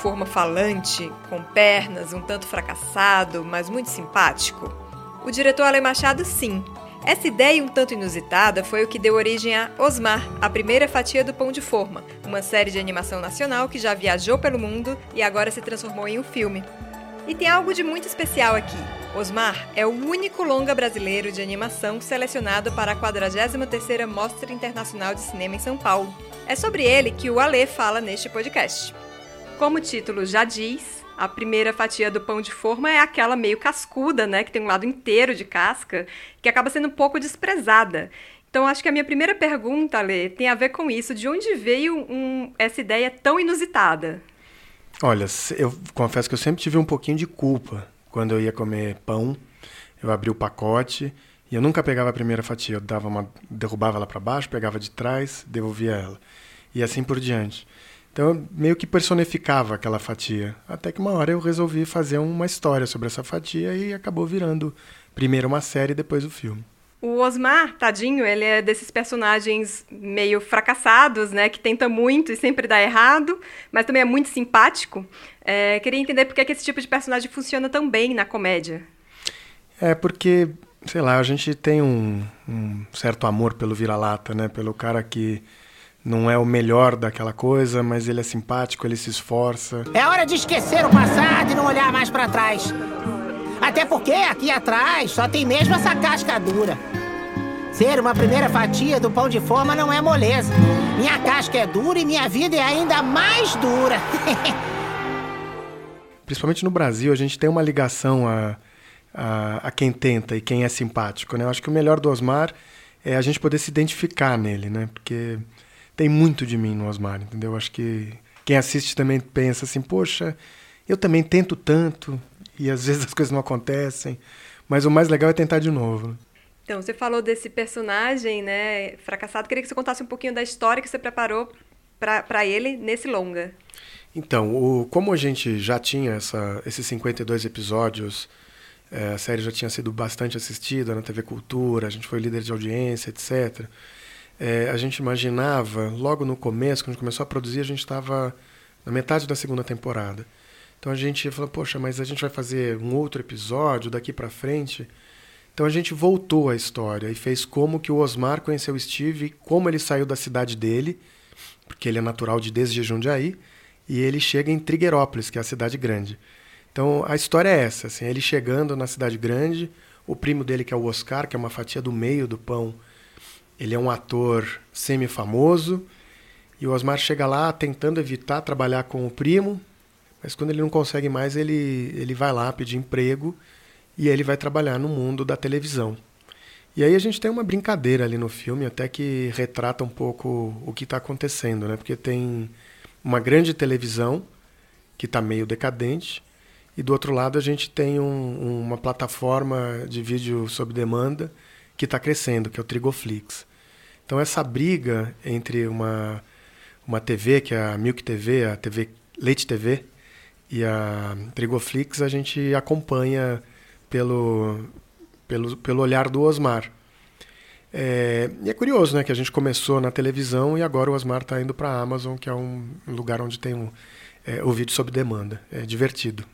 forma falante, com pernas, um tanto fracassado, mas muito simpático? O diretor Ale Machado, sim. Essa ideia um tanto inusitada foi o que deu origem a Osmar, a primeira fatia do Pão de Forma, uma série de animação nacional que já viajou pelo mundo e agora se transformou em um filme. E tem algo de muito especial aqui. Osmar é o único longa brasileiro de animação selecionado para a 43ª Mostra Internacional de Cinema em São Paulo. É sobre ele que o Alê fala neste podcast. Como o título já diz, a primeira fatia do pão de forma é aquela meio cascuda, né, que tem um lado inteiro de casca, que acaba sendo um pouco desprezada. Então, acho que a minha primeira pergunta, Ale, tem a ver com isso. De onde veio um, essa ideia tão inusitada? Olha, eu confesso que eu sempre tive um pouquinho de culpa quando eu ia comer pão. Eu abria o pacote e eu nunca pegava a primeira fatia. Eu dava uma, derrubava ela para baixo, pegava de trás, devolvia ela. E assim por diante. Então, eu meio que personificava aquela fatia. Até que uma hora eu resolvi fazer uma história sobre essa fatia e acabou virando primeiro uma série e depois o filme. O Osmar, tadinho, ele é desses personagens meio fracassados, né? Que tenta muito e sempre dá errado, mas também é muito simpático. É, queria entender por que, que esse tipo de personagem funciona tão bem na comédia. É porque, sei lá, a gente tem um, um certo amor pelo vira-lata, né? Pelo cara que não é o melhor daquela coisa, mas ele é simpático, ele se esforça. É hora de esquecer o passado e não olhar mais para trás. Até porque aqui atrás só tem mesmo essa casca dura. Ser uma primeira fatia do pão de forma não é moleza. Minha casca é dura e minha vida é ainda mais dura. Principalmente no Brasil, a gente tem uma ligação a, a, a, quem tenta e quem é simpático. Né? Eu acho que o melhor do Osmar é a gente poder se identificar nele, né? Porque tem muito de mim no Osmar, entendeu? Eu acho que quem assiste também pensa assim, poxa, eu também tento tanto, e às vezes as coisas não acontecem. Mas o mais legal é tentar de novo. Então, você falou desse personagem, né, fracassado. Queria que você contasse um pouquinho da história que você preparou para ele nesse longa. Então, o, como a gente já tinha essa, esses 52 episódios, é, a série já tinha sido bastante assistida na TV Cultura, a gente foi líder de audiência, etc. É, a gente imaginava, logo no começo, quando a gente começou a produzir, a gente estava na metade da segunda temporada. Então a gente falou, poxa, mas a gente vai fazer um outro episódio daqui para frente. Então a gente voltou à história e fez como que o Osmar conheceu o Steve, como ele saiu da cidade dele, porque ele é natural de desde Jundiaí, e ele chega em Trigueirópolis, que é a cidade grande. Então a história é essa, assim, ele chegando na cidade grande, o primo dele que é o Oscar, que é uma fatia do meio do pão, ele é um ator semi-famoso, e o Osmar chega lá tentando evitar trabalhar com o primo, mas quando ele não consegue mais, ele, ele vai lá pedir emprego e ele vai trabalhar no mundo da televisão. E aí a gente tem uma brincadeira ali no filme, até que retrata um pouco o que está acontecendo, né? Porque tem uma grande televisão que está meio decadente e do outro lado a gente tem um, uma plataforma de vídeo sob demanda que está crescendo, que é o Trigoflix. Então essa briga entre uma uma TV que é a Milk TV, a TV Leite TV, e a Trigoflix a gente acompanha pelo, pelo, pelo olhar do Osmar. É, e é curioso, né, que a gente começou na televisão e agora o Osmar está indo para a Amazon, que é um lugar onde tem um, é, o vídeo sob demanda. É divertido.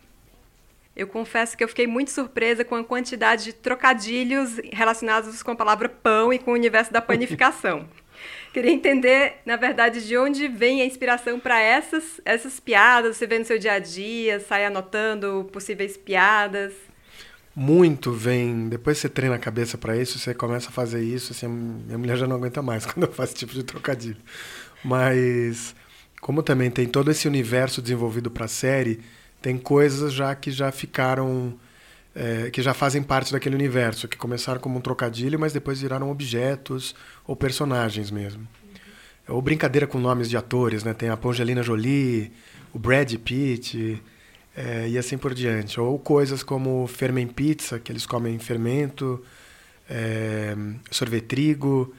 Eu confesso que eu fiquei muito surpresa com a quantidade de trocadilhos relacionados com a palavra pão e com o universo da panificação. Queria entender, na verdade, de onde vem a inspiração para essas, essas piadas. Você vê no seu dia a dia, sai anotando possíveis piadas. Muito vem. Depois você treina a cabeça para isso, você começa a fazer isso. Assim, minha mulher já não aguenta mais quando eu faço esse tipo de trocadilho. Mas, como também tem todo esse universo desenvolvido para a série, tem coisas já que já ficaram é, que já fazem parte daquele universo, que começaram como um trocadilho, mas depois viraram objetos ou personagens mesmo. Ou brincadeira com nomes de atores, né? Tem a Angelina Jolie, o Brad Pitt é, e assim por diante. Ou coisas como ferment pizza, que eles comem fermento, é, sorvetrigo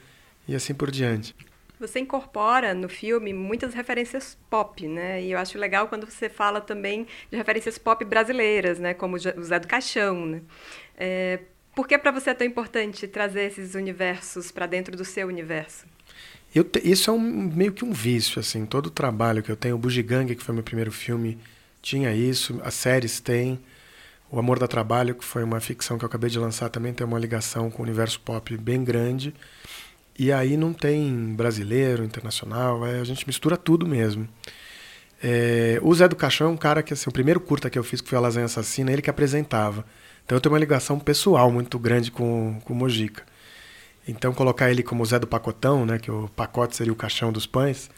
e assim por diante. Você incorpora no filme muitas referências pop, né? E eu acho legal quando você fala também de referências pop brasileiras, né? Como o Zé do Caixão, né? É, por que para você é tão importante trazer esses universos para dentro do seu universo? te, isso é um, meio que um vício, assim. Todo o trabalho que eu tenho, o Bugiganga, que foi meu primeiro filme, tinha isso. As séries têm. O Amor da Trabalho, que foi uma ficção que eu acabei de lançar, também tem uma ligação com o universo pop bem grande. E aí não tem brasileiro, internacional, é, a gente mistura tudo mesmo. É, o Zé do Caixão é um cara que, assim, o primeiro curta que eu fiz, que foi a Lasanha Assassina, ele que apresentava. Então eu tenho uma ligação pessoal muito grande com, com o Mojica. Então colocar ele como Zé do Pacotão, né, que o pacote seria o caixão dos pães,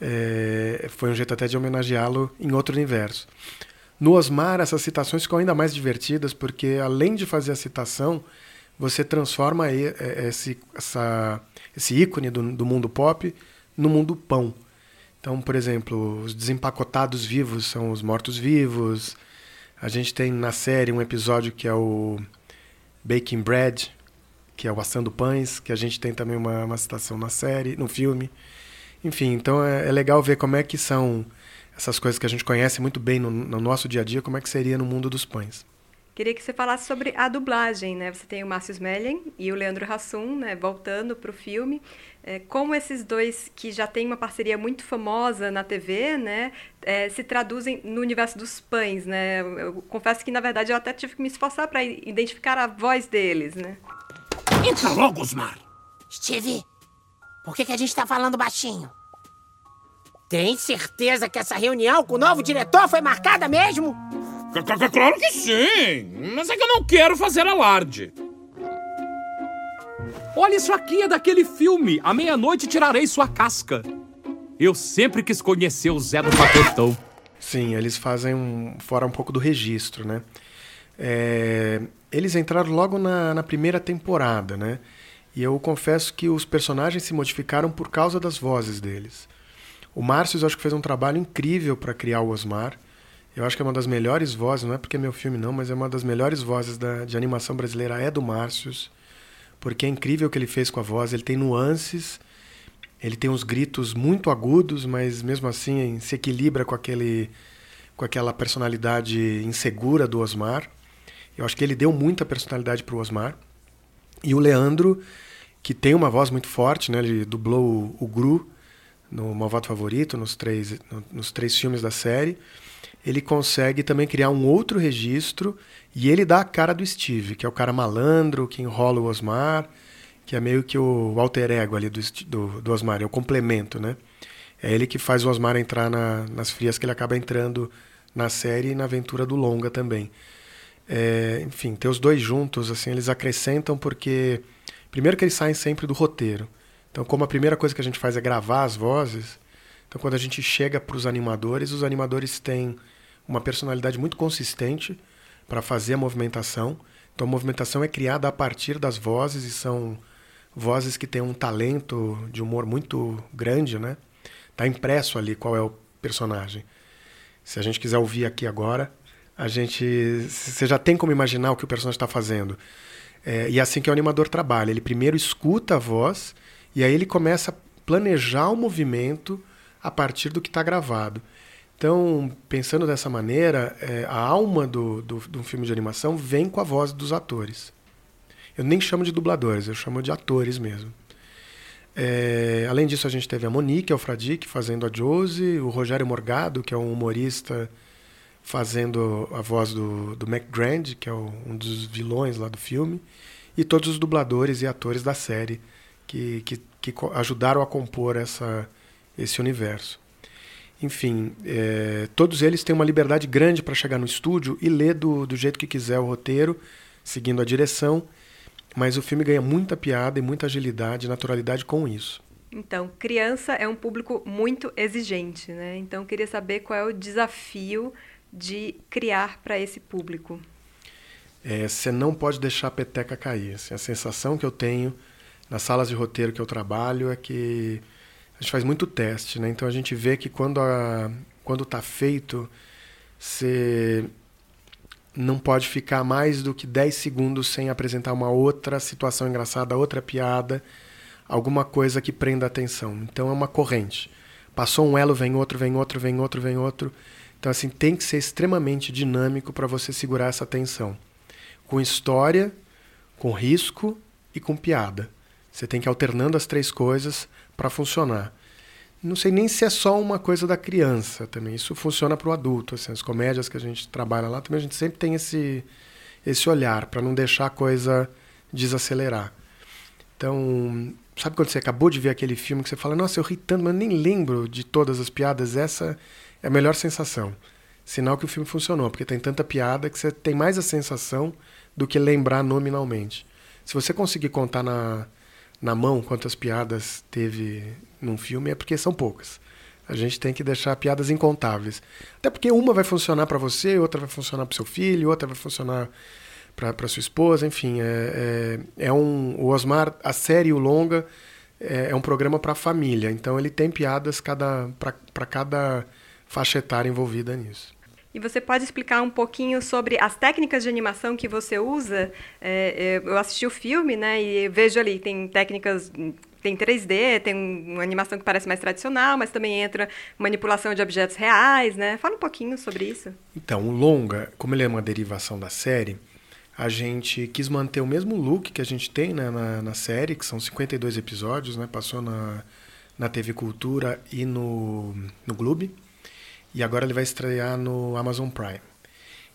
é, foi um jeito até de homenageá-lo em outro universo. No Osmar, essas citações ficam ainda mais divertidas, porque além de fazer a citação, você transforma é, esse, essa, esse ícone do, do mundo pop no mundo pão. Então, por exemplo, os desempacotados vivos são os mortos-vivos. A gente tem na série um episódio que é o Baking Bread, que é o Assando Pães, que a gente tem também uma, uma citação na série, no filme. Enfim, então é, é legal ver como é que são essas coisas que a gente conhece muito bem no, no, nosso dia a dia, como é que seria no mundo dos pães. Queria que você falasse sobre a dublagem, né? Você tem o Márcio Smelling e o Leandro Hassum, né? Voltando para o filme. É, como esses dois, que já têm uma parceria muito famosa na TV, né? É, se traduzem no universo dos pães, né? Eu, confesso que, na verdade, eu até tive que me esforçar para identificar a voz deles, né? Entra logo, Osmar! Steve, por que, que a gente está falando baixinho? Tem certeza que essa reunião com o novo diretor foi marcada mesmo? Claro que sim, mas é que eu não quero fazer alarde. Olha isso aqui, é daquele filme. À meia-noite tirarei sua casca. Eu sempre quis conhecer o Zé do Pacotão. Sim, eles fazem um, fora um pouco do registro, né? É, eles entraram logo na, na primeira temporada, né? E eu confesso que os personagens se modificaram por causa das vozes deles. O Márcio, acho que fez um trabalho incrível para criar o Osmar. Eu acho que é uma das melhores vozes, não é porque é meu filme não, mas é uma das melhores vozes da, de animação brasileira é do Márcio, porque é incrível o que ele fez com a voz. Ele tem nuances, ele tem uns gritos muito agudos, mas mesmo assim se equilibra com aquele com aquela personalidade insegura do Osmar. Eu acho que ele deu muita personalidade para o Osmar. E o Leandro, que tem uma voz muito forte, né? Ele dublou o, o Gru no Malvado Favorito, nos três, no, nos três filmes da série, ele consegue também criar um outro registro e ele dá a cara do Steve, que é o cara malandro, que enrola o Osmar, que é meio que o alter ego ali do, do, do Osmar, é o complemento, né? É ele que faz o Osmar entrar na, nas frias que ele acaba entrando na série e na aventura do longa também. É, enfim, ter os dois juntos, assim, eles acrescentam porque primeiro que eles saem sempre do roteiro. Então, como a primeira coisa que a gente faz é gravar as vozes, então quando a gente chega para os animadores, os animadores têm uma personalidade muito consistente para fazer a movimentação. Então, a movimentação é criada a partir das vozes e são vozes que têm um talento de humor muito grande, né? Tá impresso ali qual é o personagem. Se a gente quiser ouvir aqui agora, a gente, você já tem como imaginar o que o personagem está fazendo. É, e é assim que o animador trabalha. Ele primeiro escuta a voz e aí ele começa a planejar o movimento a partir do que está gravado. Então, pensando dessa maneira, é, a alma do, do, do filme de animação vem com a voz dos atores. Eu nem chamo de dubladores, eu chamo de atores mesmo. É, além disso, a gente teve a Monique Alfradique fazendo a Josie, o Rogério Morgado, que é um humorista, fazendo a voz do, do McGrand, que é o, um dos vilões lá do filme, e todos os dubladores e atores da série que, que, que ajudaram a compor essa, esse universo. Enfim, é, todos eles têm uma liberdade grande para chegar no estúdio e ler do, do jeito que quiser o roteiro, seguindo a direção, mas o filme ganha muita piada e muita agilidade e naturalidade com isso. Então, criança é um público muito exigente, né? Então, queria saber qual é o desafio de criar para esse público. É, você não pode deixar a peteca cair. Assim, a sensação que eu tenho nas salas de roteiro que eu trabalho é que a gente faz muito teste, né? Então a gente vê que quando a, quando está feito, você não pode ficar mais do que 10 segundos sem apresentar uma outra situação engraçada, outra piada, alguma coisa que prenda a atenção. Então é uma corrente. Passou um elo, vem outro, vem outro, vem outro, vem outro. Então assim, tem que ser extremamente dinâmico para você segurar essa atenção. Com história, com risco e com piada. Você tem que ir alternando as três coisas para funcionar. Não sei nem se é só uma coisa da criança também. Isso funciona para o adulto. Assim, as comédias que a gente trabalha lá também a gente sempre tem esse, esse olhar para não deixar a coisa desacelerar. Então, sabe quando você acabou de ver aquele filme que você fala, nossa, eu ri tanto, mas nem lembro de todas as piadas? Essa é a melhor sensação. Sinal que o filme funcionou, porque tem tanta piada que você tem mais a sensação do que lembrar nominalmente. Se você conseguir contar na, na mão quantas piadas teve num filme, é porque são poucas. A gente tem que deixar piadas incontáveis. Até porque uma vai funcionar para você, outra vai funcionar para seu filho, outra vai funcionar para sua esposa, enfim. É, é, é, um, o Osmar, a série o longa, é, é um programa para família. Então ele tem piadas para cada faixa etária envolvida nisso. E você pode explicar um pouquinho sobre as técnicas de animação que você usa? É, é eu assisti o filme, né, e vejo ali, tem técnicas tem 3D, tem uma animação que parece mais tradicional, mas também entra manipulação de objetos reais, né? Fala um pouquinho sobre isso. Então, o longa, como ele é uma derivação da série, a gente quis manter o mesmo look que a gente tem né, na, na série, que são 52 episódios, né? Passou na, na TV Cultura e no, no Globo. E agora ele vai estrear no Amazon Prime.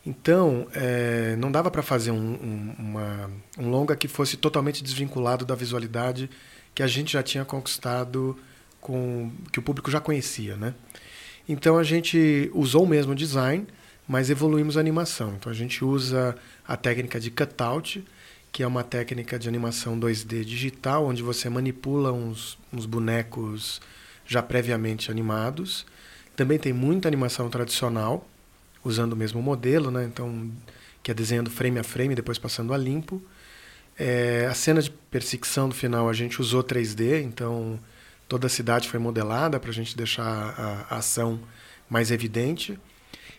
Então, é, não dava para fazer um, um, uma, um longa que fosse totalmente desvinculado da visualidade que a gente já tinha conquistado, com que o público já conhecia, né? Então a gente usou o mesmo design, mas evoluímos a animação. Então a gente usa a técnica de cutout, que é uma técnica de animação 2D digital, onde você manipula uns, uns bonecos já previamente animados também tem muita animação tradicional, usando o mesmo modelo, né? Então, que é desenhando frame a frame, depois passando a limpo. É, a cena de perseguição do final a gente usou 3D, então toda a cidade foi modelada para a gente deixar a, a, ação mais evidente.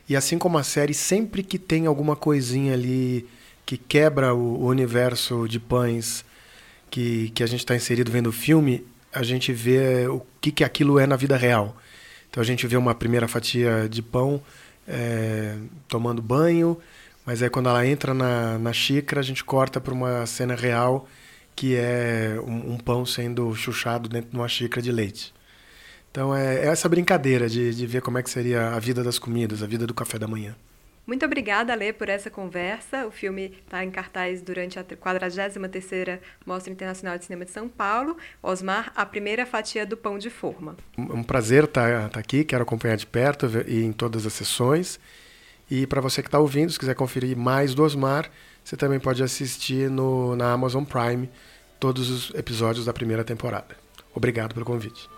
E assim como a série, sempre que tem alguma coisinha ali que quebra o, o universo de pães que, que a gente está inserido vendo o filme, a gente vê o que, que aquilo é na vida real. Então a gente vê uma primeira fatia de pão é, tomando banho, mas aí quando ela entra na, na xícara, a gente corta para uma cena real que é um, um, pão sendo chuchado dentro de uma xícara de leite. Então é, é essa brincadeira de, de ver como é que seria a vida das comidas, a vida do café da manhã. Muito obrigada, Lê, por essa conversa. O filme está em cartaz durante a 43ª Mostra Internacional de Cinema de São Paulo. Osmar, a primeira fatia do pão de forma. Um prazer estar tá, tá aqui, quero acompanhar de perto e em todas as sessões. E para você que está ouvindo, se quiser conferir mais do Osmar, você também pode assistir no, na Amazon Prime todos os episódios da primeira temporada. Obrigado pelo convite.